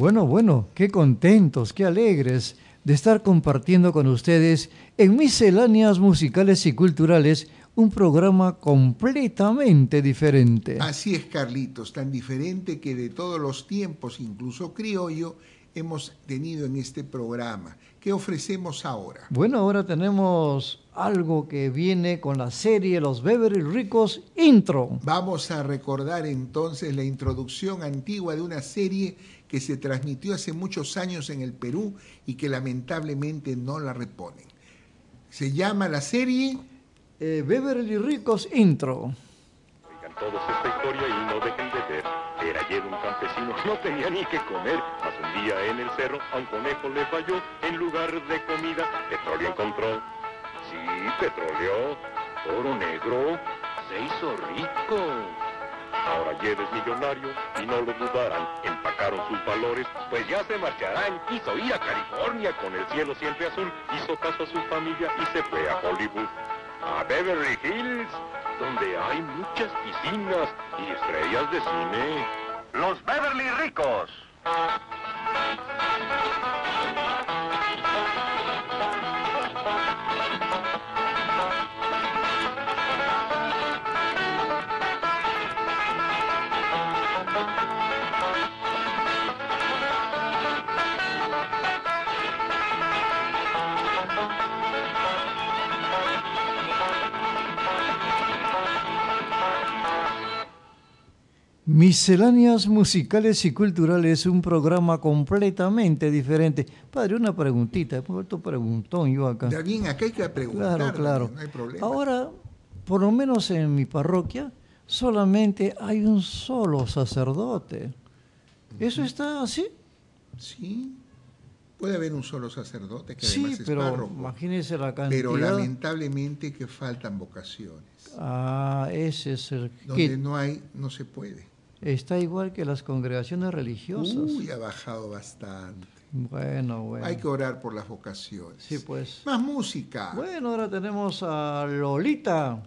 Bueno, bueno, qué contentos, qué alegres de estar compartiendo con ustedes en Misceláneas Musicales y Culturales un programa completamente diferente. Así es, Carlitos, tan diferente que de todos los tiempos, incluso criollo, hemos tenido en este programa. ¿Qué ofrecemos ahora? Bueno, ahora tenemos algo que viene con la serie Los Beverly Ricos Intro. Vamos a recordar entonces la introducción antigua de una serie que se transmitió hace muchos años en el Perú y que lamentablemente no la reponen. Se llama la serie Eh, Beverly Ricos Intro. Oigan todos esta historia y no dejen de ver. Era ayer un campesino, no tenía ni que comer. Mas un día en el cerro a un conejo le falló. En lugar de comida, petróleo encontró. Sí, petróleo, oro negro, se hizo rico. Ahora ayer es millonario y no lo dudarán. Sus valores, pues ya se marcharán. Quiso ir a California con el cielo siempre azul. Hizo caso a su familia y se fue a Hollywood. A Beverly Hills, donde hay muchas piscinas y estrellas de cine. Los Beverly Ricos. Misceláneas musicales y culturales, un programa completamente diferente. Padre, una preguntita, he vuelto preguntón yo acá. De bien, acá hay que preguntar, Claro, claro. no hay problema. Ahora, por lo menos en mi parroquia, solamente hay un solo sacerdote. ¿Eso está así? Sí, puede haber un solo sacerdote que Sí, además es pero párroco, imagínese la cantidad. pero lamentablemente que faltan vocaciones. Ah, ese es el Donde que no hay, no se puede. Está igual que las congregaciones religiosas. Uy, ha bajado bastante. Bueno, bueno. Hay que orar por las vocaciones. Sí, pues. Más música. Bueno, ahora tenemos a Lolita.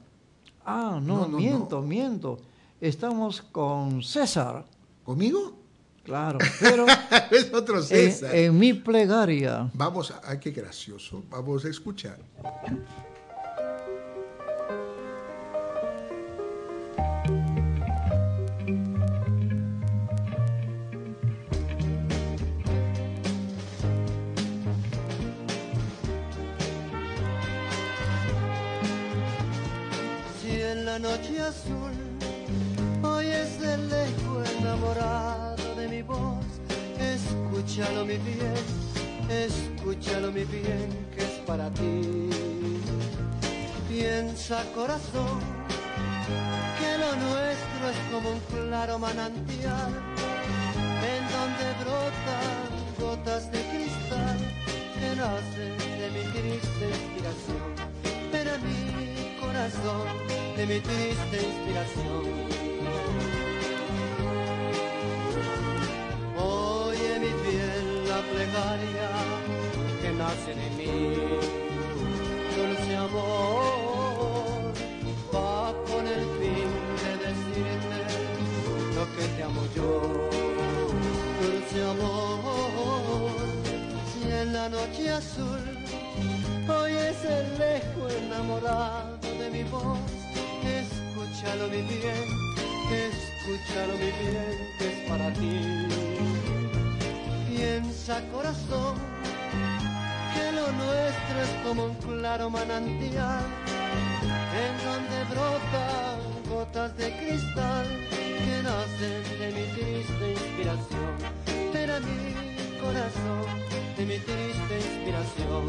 Ah, no, No, no, miento, miento. Estamos con César. ¿Conmigo? Claro, pero [laughs] es otro en, César. en mi plegaria. Vamos, a, ay, qué gracioso. Vamos a escuchar. Noche azul oyes de lejos enamorado de mi voz, escúchalo mi bien, escúchalo mi bien, que es para ti. Piensa corazón, que lo nuestro es como un claro manantial, en donde brotan gotas de cristal que nacen de mi triste inspiración. Ven a mi de mi triste inspiración. Oye mi piel la plegaria que nace de mí, escúchalo mi bien, que es para ti. Piensa corazón, que lo nuestro es como un claro manantial, en donde brotan gotas de cristal que nacen de mi triste inspiración. A mi corazón, de mi triste inspiración.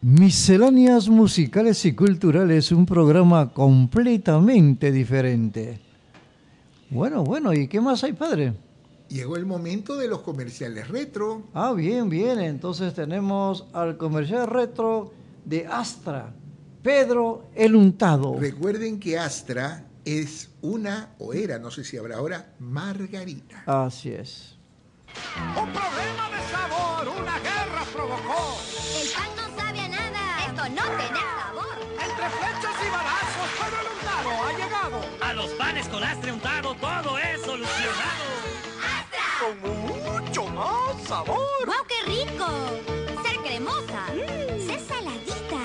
Misceláneas musicales y culturales, un programa completamente diferente. Bueno, bueno, ¿y qué más hay, padre? Llegó el momento de los comerciales retro. Ah, bien, bien. Entonces tenemos al comercial retro de Astra, Pedro el Untado. Recuerden que Astra es una, o era, no sé si habrá ahora, Margarita. Así es. Un problema de sabor, una guerra provocó. El pan no sabe a nada. Esto no tiene sabor. Entre flechas y balazos, Pedro el Untado ha llegado. A los panes con astre untado todo es solucionado. Con mucho más sabor. ¡Wow, qué rico! Ser cremosa. Ser saladita.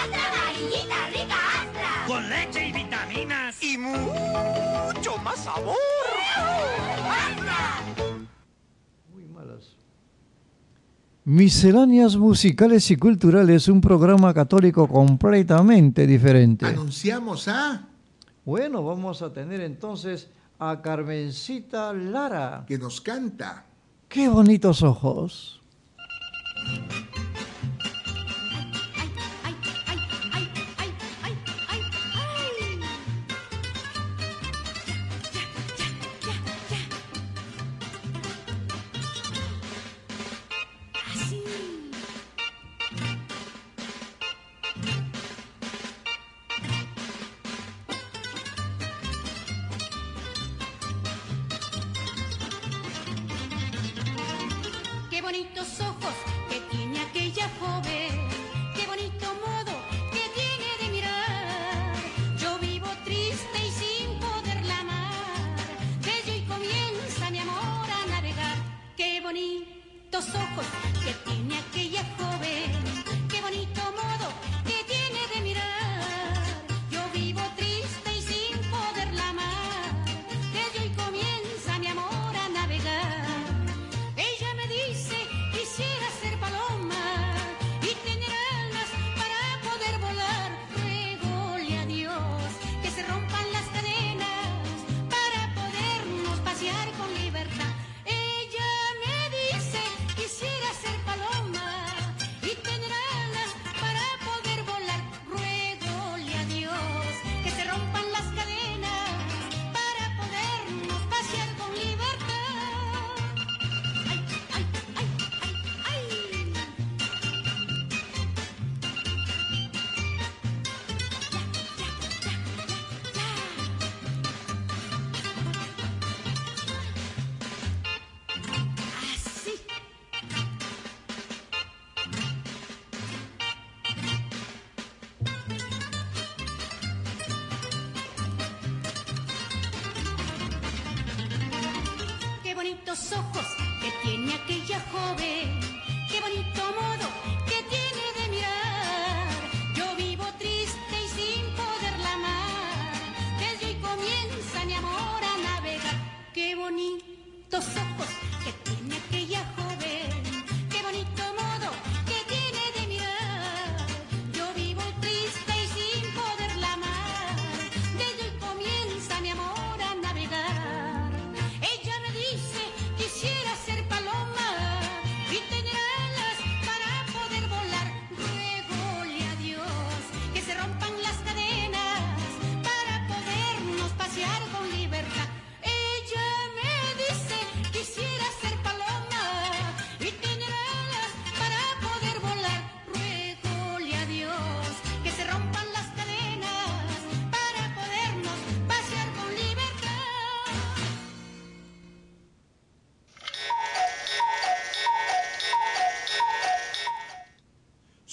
¡Astra amarillita, rica Astra! Con leche y vitaminas. Y mucho más sabor. ¡Astra! Misceláneas musicales y culturales, un programa católico completamente diferente. Anunciamos a... Bueno, vamos a tener entonces a Carmencita Lara. Que nos canta. ¡Qué bonitos ojos!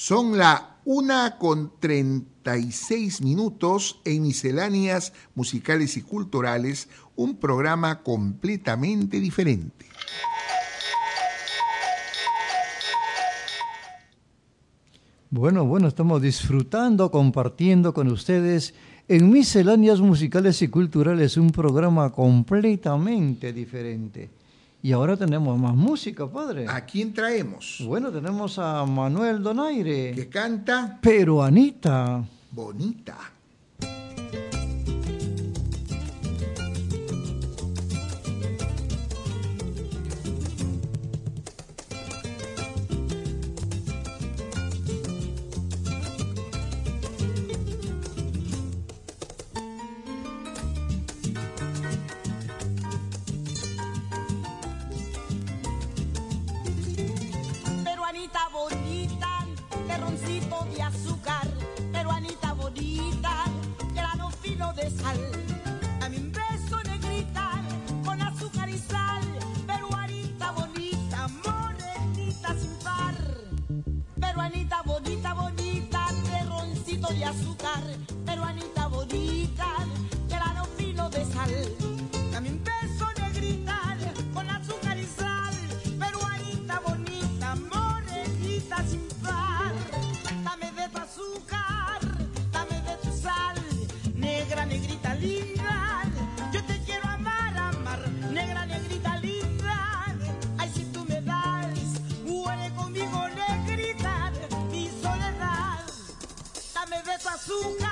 Son la Una con 36 minutos en misceláneas musicales y culturales, un programa completamente diferente. Bueno, bueno, estamos disfrutando, compartiendo con ustedes en Misceláneas Musicales y Culturales un programa completamente diferente. Y ahora tenemos más música, padre. ¿A quién traemos? Bueno, tenemos a Manuel Donaire. Que canta Peruanita. Bonita. Sal. Dame un beso negrita, con azúcar y sal, peruanita bonita, morenita sin par. Peruanita bonita, bonita, terroncito de azúcar, azúcar,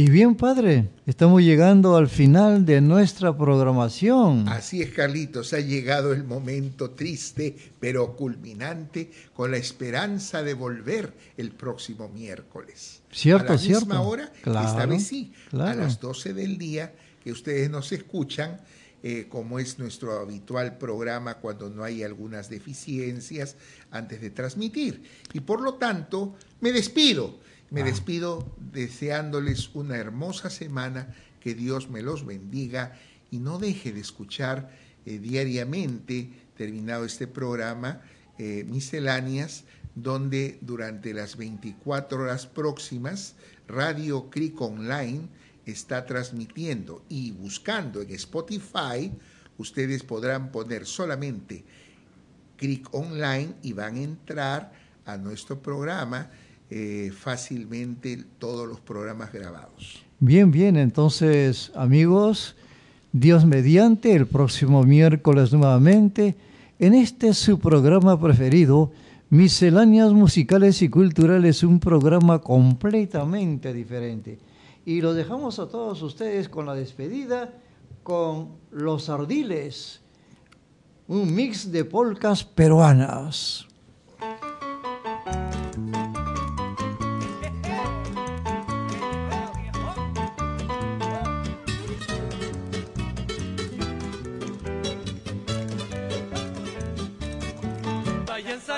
Y bien, padre, estamos llegando al final de nuestra programación. Así es, Carlitos, ha llegado el momento triste, pero culminante, con la esperanza de volver el próximo miércoles. Cierto, a la cierto. misma hora, Claro, esta vez sí, a claro. las 12 del día, que ustedes nos escuchan, eh, como es nuestro habitual programa cuando no hay algunas deficiencias antes de transmitir. Y por lo tanto, me despido. Me despido deseándoles una hermosa semana, que Dios me los bendiga y no deje de escuchar eh, diariamente, terminado este programa, eh, misceláneas, donde durante las 24 horas próximas Radio Cric Online está transmitiendo y buscando en Spotify, ustedes podrán poner solamente Cric Online y van a entrar a nuestro programa eh, fácilmente todos los programas grabados. Bien, bien, entonces amigos, Dios mediante, el próximo miércoles nuevamente, en este su programa preferido, Misceláneas Musicales y Culturales, un programa completamente diferente. Y lo dejamos a todos ustedes con la despedida con Los Ardiles, un mix de polcas peruanas.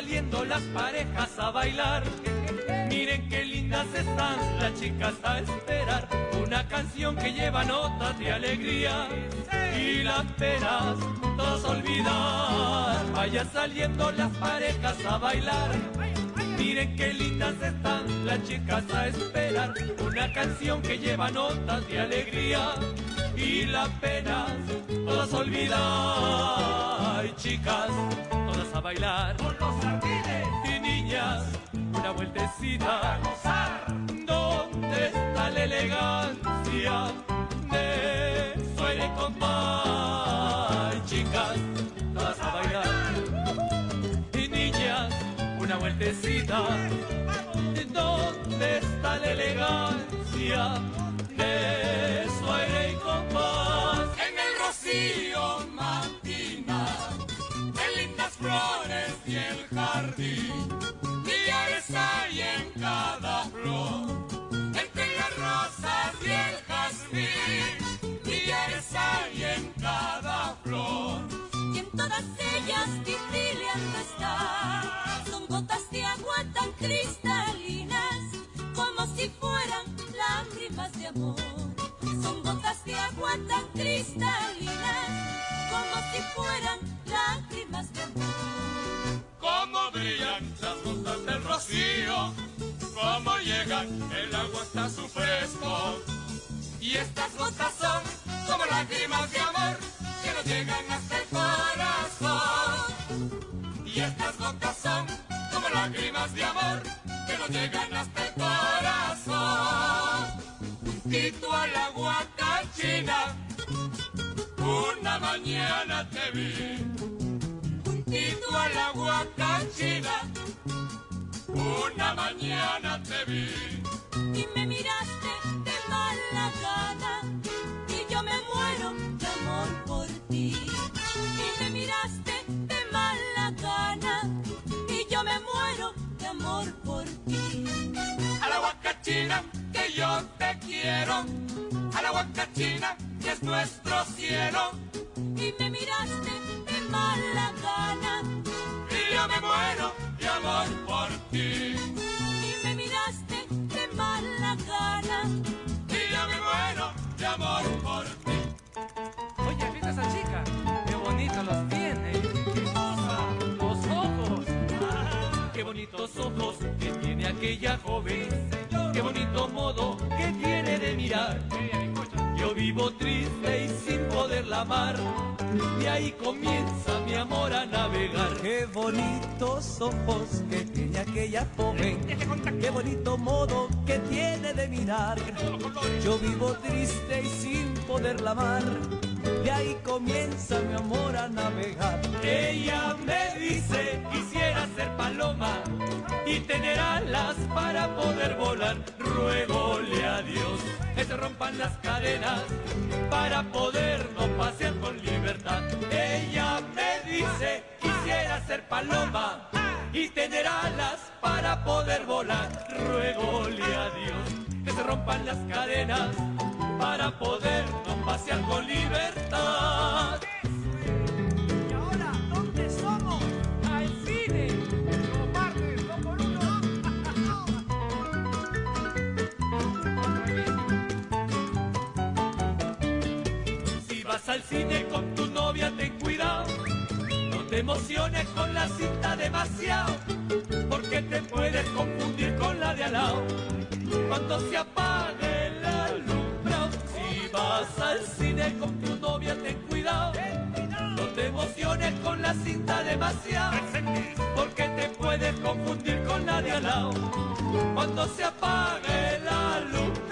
Saliendo las parejas a bailar. Miren qué lindas están las chicas a esperar. Una canción que lleva notas de alegría y las penas todos olvidar. Vayan saliendo las parejas a bailar. Miren qué lindas están las chicas a esperar. Una canción que lleva notas de alegría y las penas todas olvidar. Chicas, todas a bailar. Con los jardines. Y niñas, una vueltecita. A gozar. ¿Dónde está la elegancia de su aire compás? Chicas, todas a bailar. Y niñas, una vueltecita. ¿Dónde está la elegancia de su aire y compás? En el rocío flores y el jardín, millares hay en cada flor, entre las rosas y el jazmín, millares hay en cada flor. y en todas ellas titileando está. Son gotas de agua tan cristalinas como si fueran lágrimas de amor. Son gotas de agua tan cristalinas brillan las gotas del rocío, cómo llegan, el agua está su fresco. Y estas gotas son como lágrimas de amor que nos llegan hasta el corazón. Y estas gotas son como lágrimas de amor que nos llegan hasta el corazón. Juntito al agua cachina, una mañana te vi. Juntito al agua cachina, una mañana te vi. Y me miraste de mala gana y yo me muero de amor por ti. Y me miraste de mala gana y yo me muero de amor por ti. A la guacachina que yo te quiero, a la guacachina que es nuestro cielo. Y me miraste de mala gana yo me muero de amor por ti. y me miraste de mala gana. Y yo me muero de amor por ti. Oye, ¿viste a esa chica? Qué bonito los tiene. Qué cosa. Los ojos. Ah, qué bonitos ojos que tiene aquella joven. Qué bonito modo que tiene de mirar. Yo vivo triste y sin poderla amar. Y ahí comienza mi amor a navegar. Qué bonitos ojos que tiene aquella joven. Qué bonito modo que tiene de mirar. Yo vivo triste y sin poderla amar. De ahí comienza mi amor a navegar. Ella me dice quisiera ser paloma y tener alas para poder volar. Ruegole a Dios que se rompan las cadenas para podernos pasear con libertad. Ella me dice quisiera ser paloma y tener alas para poder volar. Ruegole a Dios que se rompan las cadenas para podernos pasear con libertad. Emociones con la cinta demasiado, porque te puedes confundir con la de al lado. Cuando se apague el alumbrado, si vas al cine con tu novia, ten cuidado. No te emociones con la cinta demasiado, porque te puedes confundir con la de al lado. Cuando se apague el alumbrado.